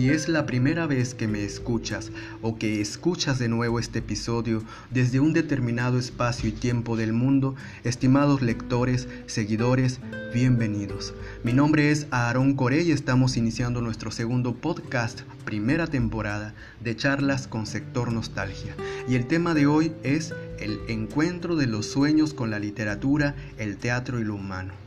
Si es la primera vez que me escuchas o que escuchas de nuevo este episodio desde un determinado espacio y tiempo del mundo, estimados lectores, seguidores, bienvenidos. Mi nombre es Aaron Corey y estamos iniciando nuestro segundo podcast, primera temporada de charlas con sector nostalgia. Y el tema de hoy es el encuentro de los sueños con la literatura, el teatro y lo humano.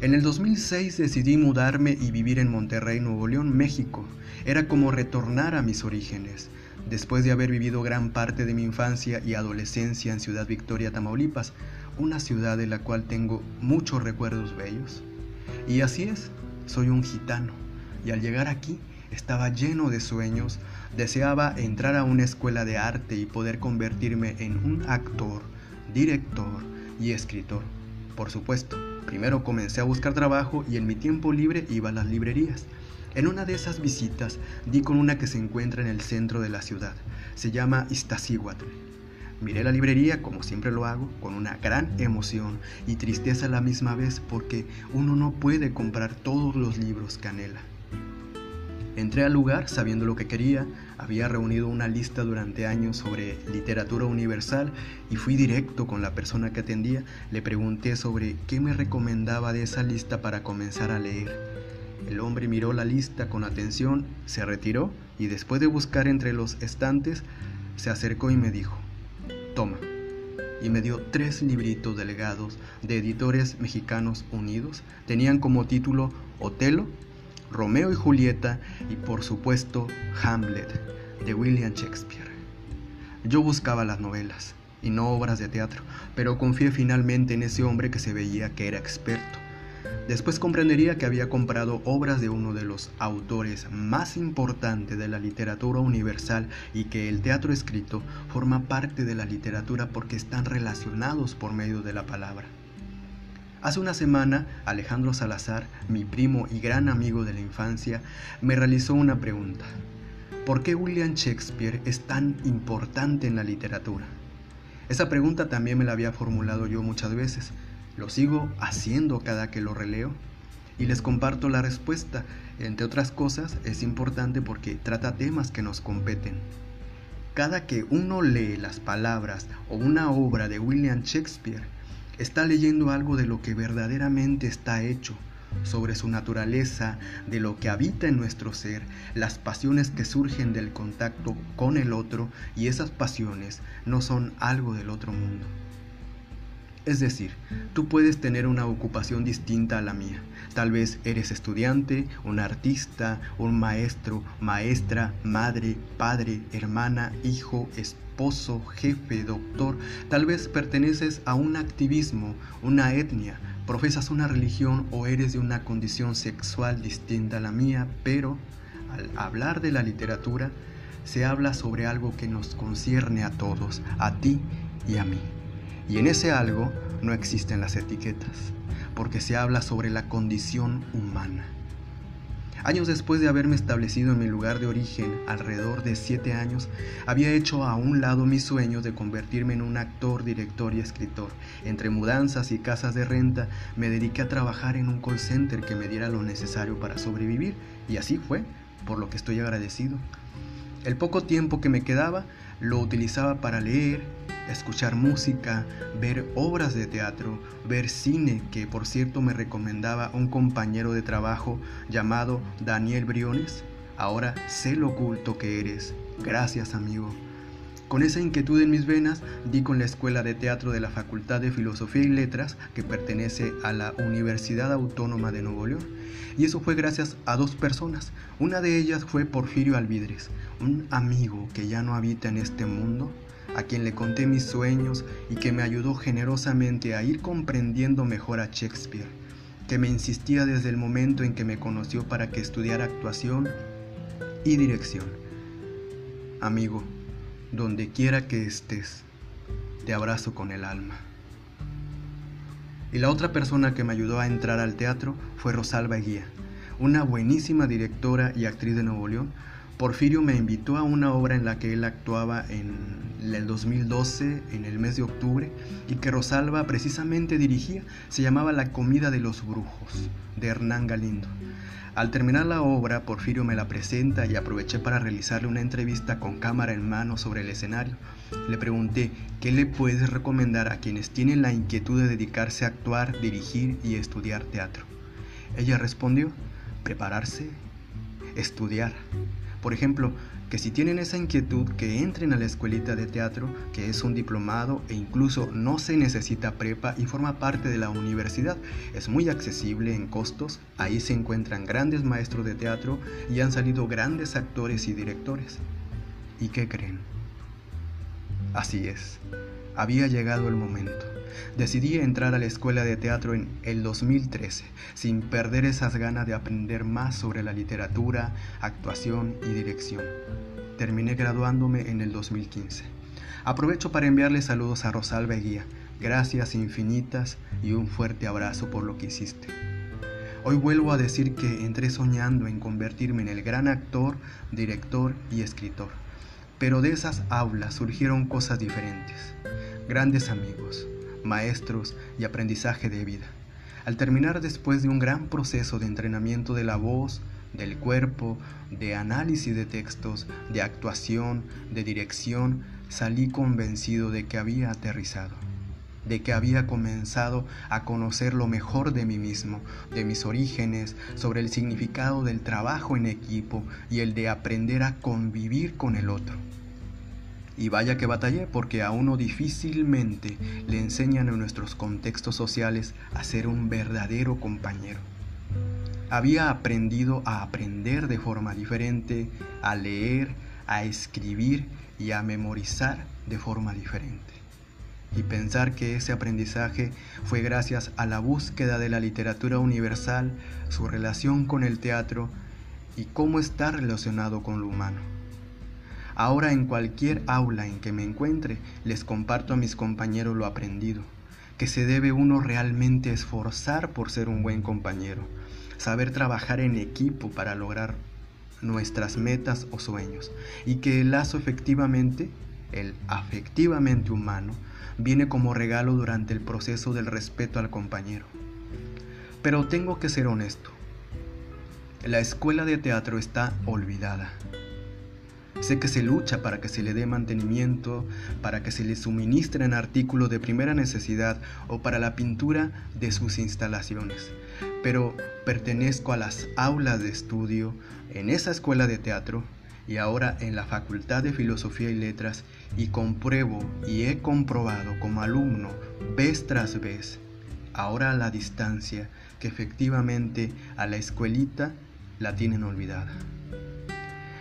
En el 2006 decidí mudarme y vivir en Monterrey, Nuevo León, México. Era como retornar a mis orígenes, después de haber vivido gran parte de mi infancia y adolescencia en Ciudad Victoria, Tamaulipas, una ciudad de la cual tengo muchos recuerdos bellos. Y así es, soy un gitano, y al llegar aquí estaba lleno de sueños, deseaba entrar a una escuela de arte y poder convertirme en un actor, director y escritor. Por supuesto, Primero comencé a buscar trabajo y en mi tiempo libre iba a las librerías. En una de esas visitas di con una que se encuentra en el centro de la ciudad. Se llama Iztaccíhuatl. Miré la librería, como siempre lo hago, con una gran emoción y tristeza a la misma vez porque uno no puede comprar todos los libros que anhela. Entré al lugar sabiendo lo que quería, había reunido una lista durante años sobre literatura universal y fui directo con la persona que atendía, le pregunté sobre qué me recomendaba de esa lista para comenzar a leer. El hombre miró la lista con atención, se retiró y después de buscar entre los estantes, se acercó y me dijo, toma. Y me dio tres libritos delegados de editores mexicanos unidos. Tenían como título Otelo, Romeo y Julieta y por supuesto Hamlet de William Shakespeare. Yo buscaba las novelas y no obras de teatro, pero confié finalmente en ese hombre que se veía que era experto. Después comprendería que había comprado obras de uno de los autores más importantes de la literatura universal y que el teatro escrito forma parte de la literatura porque están relacionados por medio de la palabra. Hace una semana, Alejandro Salazar, mi primo y gran amigo de la infancia, me realizó una pregunta. ¿Por qué William Shakespeare es tan importante en la literatura? Esa pregunta también me la había formulado yo muchas veces. Lo sigo haciendo cada que lo releo y les comparto la respuesta. Entre otras cosas, es importante porque trata temas que nos competen. Cada que uno lee las palabras o una obra de William Shakespeare, está leyendo algo de lo que verdaderamente está hecho, sobre su naturaleza, de lo que habita en nuestro ser, las pasiones que surgen del contacto con el otro y esas pasiones no son algo del otro mundo. Es decir, tú puedes tener una ocupación distinta a la mía. Tal vez eres estudiante, un artista, un maestro, maestra, madre, padre, hermana, hijo, esposo, jefe, doctor. Tal vez perteneces a un activismo, una etnia, profesas una religión o eres de una condición sexual distinta a la mía, pero al hablar de la literatura, se habla sobre algo que nos concierne a todos, a ti y a mí. Y en ese algo no existen las etiquetas, porque se habla sobre la condición humana. Años después de haberme establecido en mi lugar de origen, alrededor de siete años, había hecho a un lado mis sueños de convertirme en un actor, director y escritor. Entre mudanzas y casas de renta, me dediqué a trabajar en un call center que me diera lo necesario para sobrevivir, y así fue, por lo que estoy agradecido. El poco tiempo que me quedaba lo utilizaba para leer, escuchar música, ver obras de teatro, ver cine, que por cierto me recomendaba un compañero de trabajo llamado Daniel Briones. Ahora sé lo oculto que eres. Gracias amigo. Con esa inquietud en mis venas, di con la Escuela de Teatro de la Facultad de Filosofía y Letras, que pertenece a la Universidad Autónoma de Nuevo León. Y eso fue gracias a dos personas. Una de ellas fue Porfirio Alvidres, un amigo que ya no habita en este mundo, a quien le conté mis sueños y que me ayudó generosamente a ir comprendiendo mejor a Shakespeare, que me insistía desde el momento en que me conoció para que estudiara actuación y dirección. Amigo, donde quiera que estés, te abrazo con el alma. Y la otra persona que me ayudó a entrar al teatro fue Rosalba Guía, una buenísima directora y actriz de Nuevo León, Porfirio me invitó a una obra en la que él actuaba en el 2012, en el mes de octubre, y que Rosalba precisamente dirigía, se llamaba La comida de los brujos, de Hernán Galindo. Al terminar la obra, Porfirio me la presenta y aproveché para realizarle una entrevista con cámara en mano sobre el escenario. Le pregunté, ¿qué le puedes recomendar a quienes tienen la inquietud de dedicarse a actuar, dirigir y estudiar teatro? Ella respondió, prepararse, estudiar. Por ejemplo, que si tienen esa inquietud, que entren a la escuelita de teatro, que es un diplomado e incluso no se necesita prepa y forma parte de la universidad. Es muy accesible en costos, ahí se encuentran grandes maestros de teatro y han salido grandes actores y directores. ¿Y qué creen? Así es, había llegado el momento. Decidí entrar a la escuela de teatro en el 2013, sin perder esas ganas de aprender más sobre la literatura, actuación y dirección. Terminé graduándome en el 2015. Aprovecho para enviarle saludos a Rosalba Guía. Gracias infinitas y un fuerte abrazo por lo que hiciste. Hoy vuelvo a decir que entré soñando en convertirme en el gran actor, director y escritor. Pero de esas aulas surgieron cosas diferentes. Grandes amigos, maestros y aprendizaje de vida. Al terminar después de un gran proceso de entrenamiento de la voz, del cuerpo, de análisis de textos, de actuación, de dirección, salí convencido de que había aterrizado, de que había comenzado a conocer lo mejor de mí mismo, de mis orígenes, sobre el significado del trabajo en equipo y el de aprender a convivir con el otro. Y vaya que batallé porque a uno difícilmente le enseñan en nuestros contextos sociales a ser un verdadero compañero. Había aprendido a aprender de forma diferente, a leer, a escribir y a memorizar de forma diferente. Y pensar que ese aprendizaje fue gracias a la búsqueda de la literatura universal, su relación con el teatro y cómo está relacionado con lo humano. Ahora en cualquier aula en que me encuentre, les comparto a mis compañeros lo aprendido, que se debe uno realmente esforzar por ser un buen compañero, saber trabajar en equipo para lograr nuestras metas o sueños, y que el lazo efectivamente, el afectivamente humano, viene como regalo durante el proceso del respeto al compañero. Pero tengo que ser honesto, la escuela de teatro está olvidada. Sé que se lucha para que se le dé mantenimiento, para que se le suministren artículos de primera necesidad o para la pintura de sus instalaciones. Pero pertenezco a las aulas de estudio en esa escuela de teatro y ahora en la Facultad de Filosofía y Letras y compruebo y he comprobado como alumno vez tras vez, ahora a la distancia, que efectivamente a la escuelita la tienen olvidada.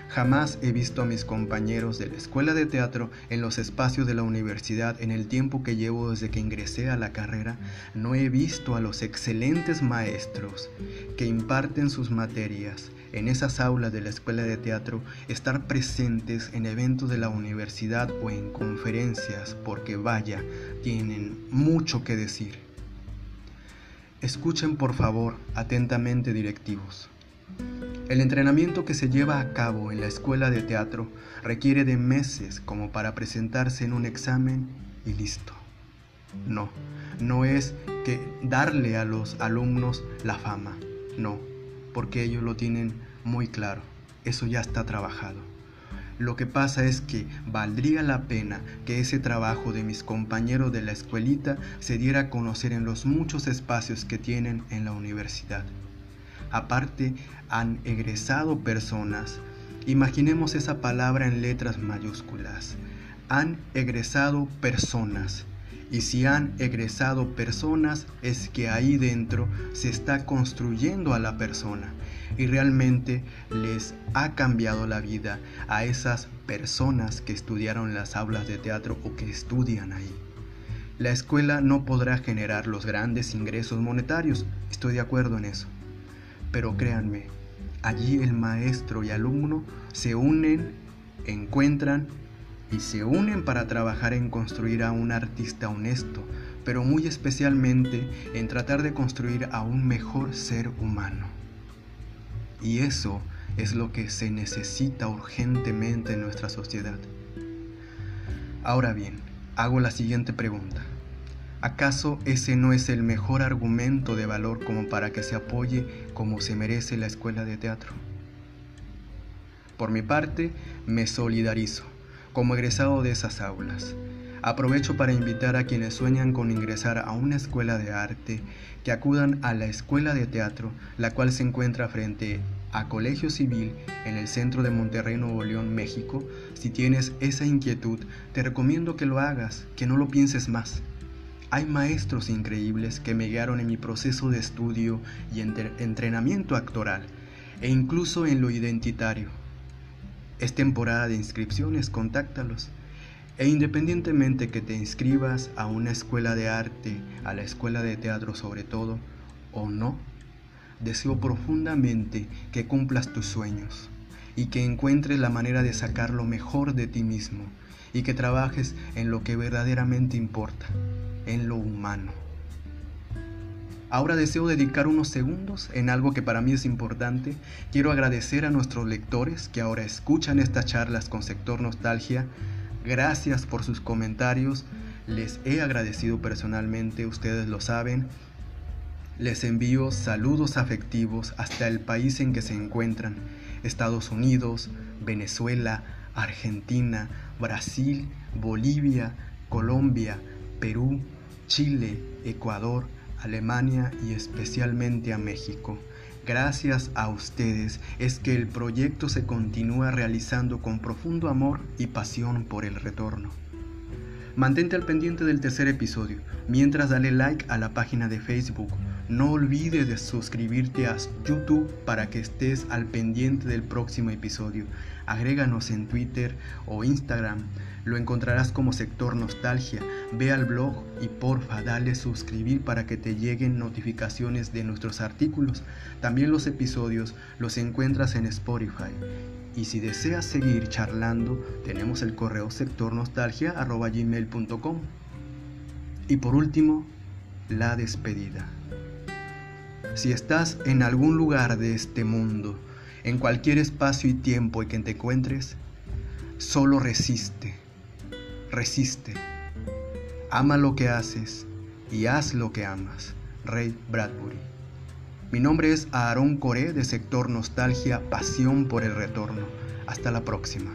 Jamás he visto a mis compañeros de la escuela de teatro en los espacios de la universidad en el tiempo que llevo desde que ingresé a la carrera. No he visto a los excelentes maestros que imparten sus materias en esas aulas de la escuela de teatro estar presentes en eventos de la universidad o en conferencias porque vaya, tienen mucho que decir. Escuchen por favor atentamente directivos. El entrenamiento que se lleva a cabo en la escuela de teatro requiere de meses como para presentarse en un examen y listo. No, no es que darle a los alumnos la fama, no, porque ellos lo tienen muy claro, eso ya está trabajado. Lo que pasa es que valdría la pena que ese trabajo de mis compañeros de la escuelita se diera a conocer en los muchos espacios que tienen en la universidad. Aparte, han egresado personas. Imaginemos esa palabra en letras mayúsculas. Han egresado personas. Y si han egresado personas, es que ahí dentro se está construyendo a la persona. Y realmente les ha cambiado la vida a esas personas que estudiaron las aulas de teatro o que estudian ahí. La escuela no podrá generar los grandes ingresos monetarios, estoy de acuerdo en eso pero créanme, allí el maestro y alumno se unen, encuentran y se unen para trabajar en construir a un artista honesto, pero muy especialmente en tratar de construir a un mejor ser humano. Y eso es lo que se necesita urgentemente en nuestra sociedad. Ahora bien, hago la siguiente pregunta. ¿Acaso ese no es el mejor argumento de valor como para que se apoye como se merece la escuela de teatro? Por mi parte, me solidarizo como egresado de esas aulas. Aprovecho para invitar a quienes sueñan con ingresar a una escuela de arte que acudan a la escuela de teatro, la cual se encuentra frente a Colegio Civil en el centro de Monterrey, Nuevo León, México. Si tienes esa inquietud, te recomiendo que lo hagas, que no lo pienses más. Hay maestros increíbles que me guiaron en mi proceso de estudio y entrenamiento actoral, e incluso en lo identitario. Es temporada de inscripciones, contáctalos. E independientemente que te inscribas a una escuela de arte, a la escuela de teatro sobre todo, o no, deseo profundamente que cumplas tus sueños y que encuentres la manera de sacar lo mejor de ti mismo y que trabajes en lo que verdaderamente importa, en lo humano. Ahora deseo dedicar unos segundos en algo que para mí es importante. Quiero agradecer a nuestros lectores que ahora escuchan estas charlas con sector nostalgia. Gracias por sus comentarios. Les he agradecido personalmente, ustedes lo saben. Les envío saludos afectivos hasta el país en que se encuentran. Estados Unidos, Venezuela, Argentina, Brasil, Bolivia, Colombia, Perú, Chile, Ecuador, Alemania y especialmente a México. Gracias a ustedes es que el proyecto se continúa realizando con profundo amor y pasión por el retorno. Mantente al pendiente del tercer episodio, mientras dale like a la página de Facebook. No olvides de suscribirte a YouTube para que estés al pendiente del próximo episodio. Agréganos en Twitter o Instagram. Lo encontrarás como sector nostalgia. Ve al blog y porfa dale suscribir para que te lleguen notificaciones de nuestros artículos. También los episodios los encuentras en Spotify. Y si deseas seguir charlando, tenemos el correo sectornostalgia.gmail.com. Y por último, la despedida. Si estás en algún lugar de este mundo, en cualquier espacio y tiempo en que te encuentres, solo resiste, resiste. Ama lo que haces y haz lo que amas. Ray Bradbury. Mi nombre es Aaron Coré de Sector Nostalgia, Pasión por el Retorno. Hasta la próxima.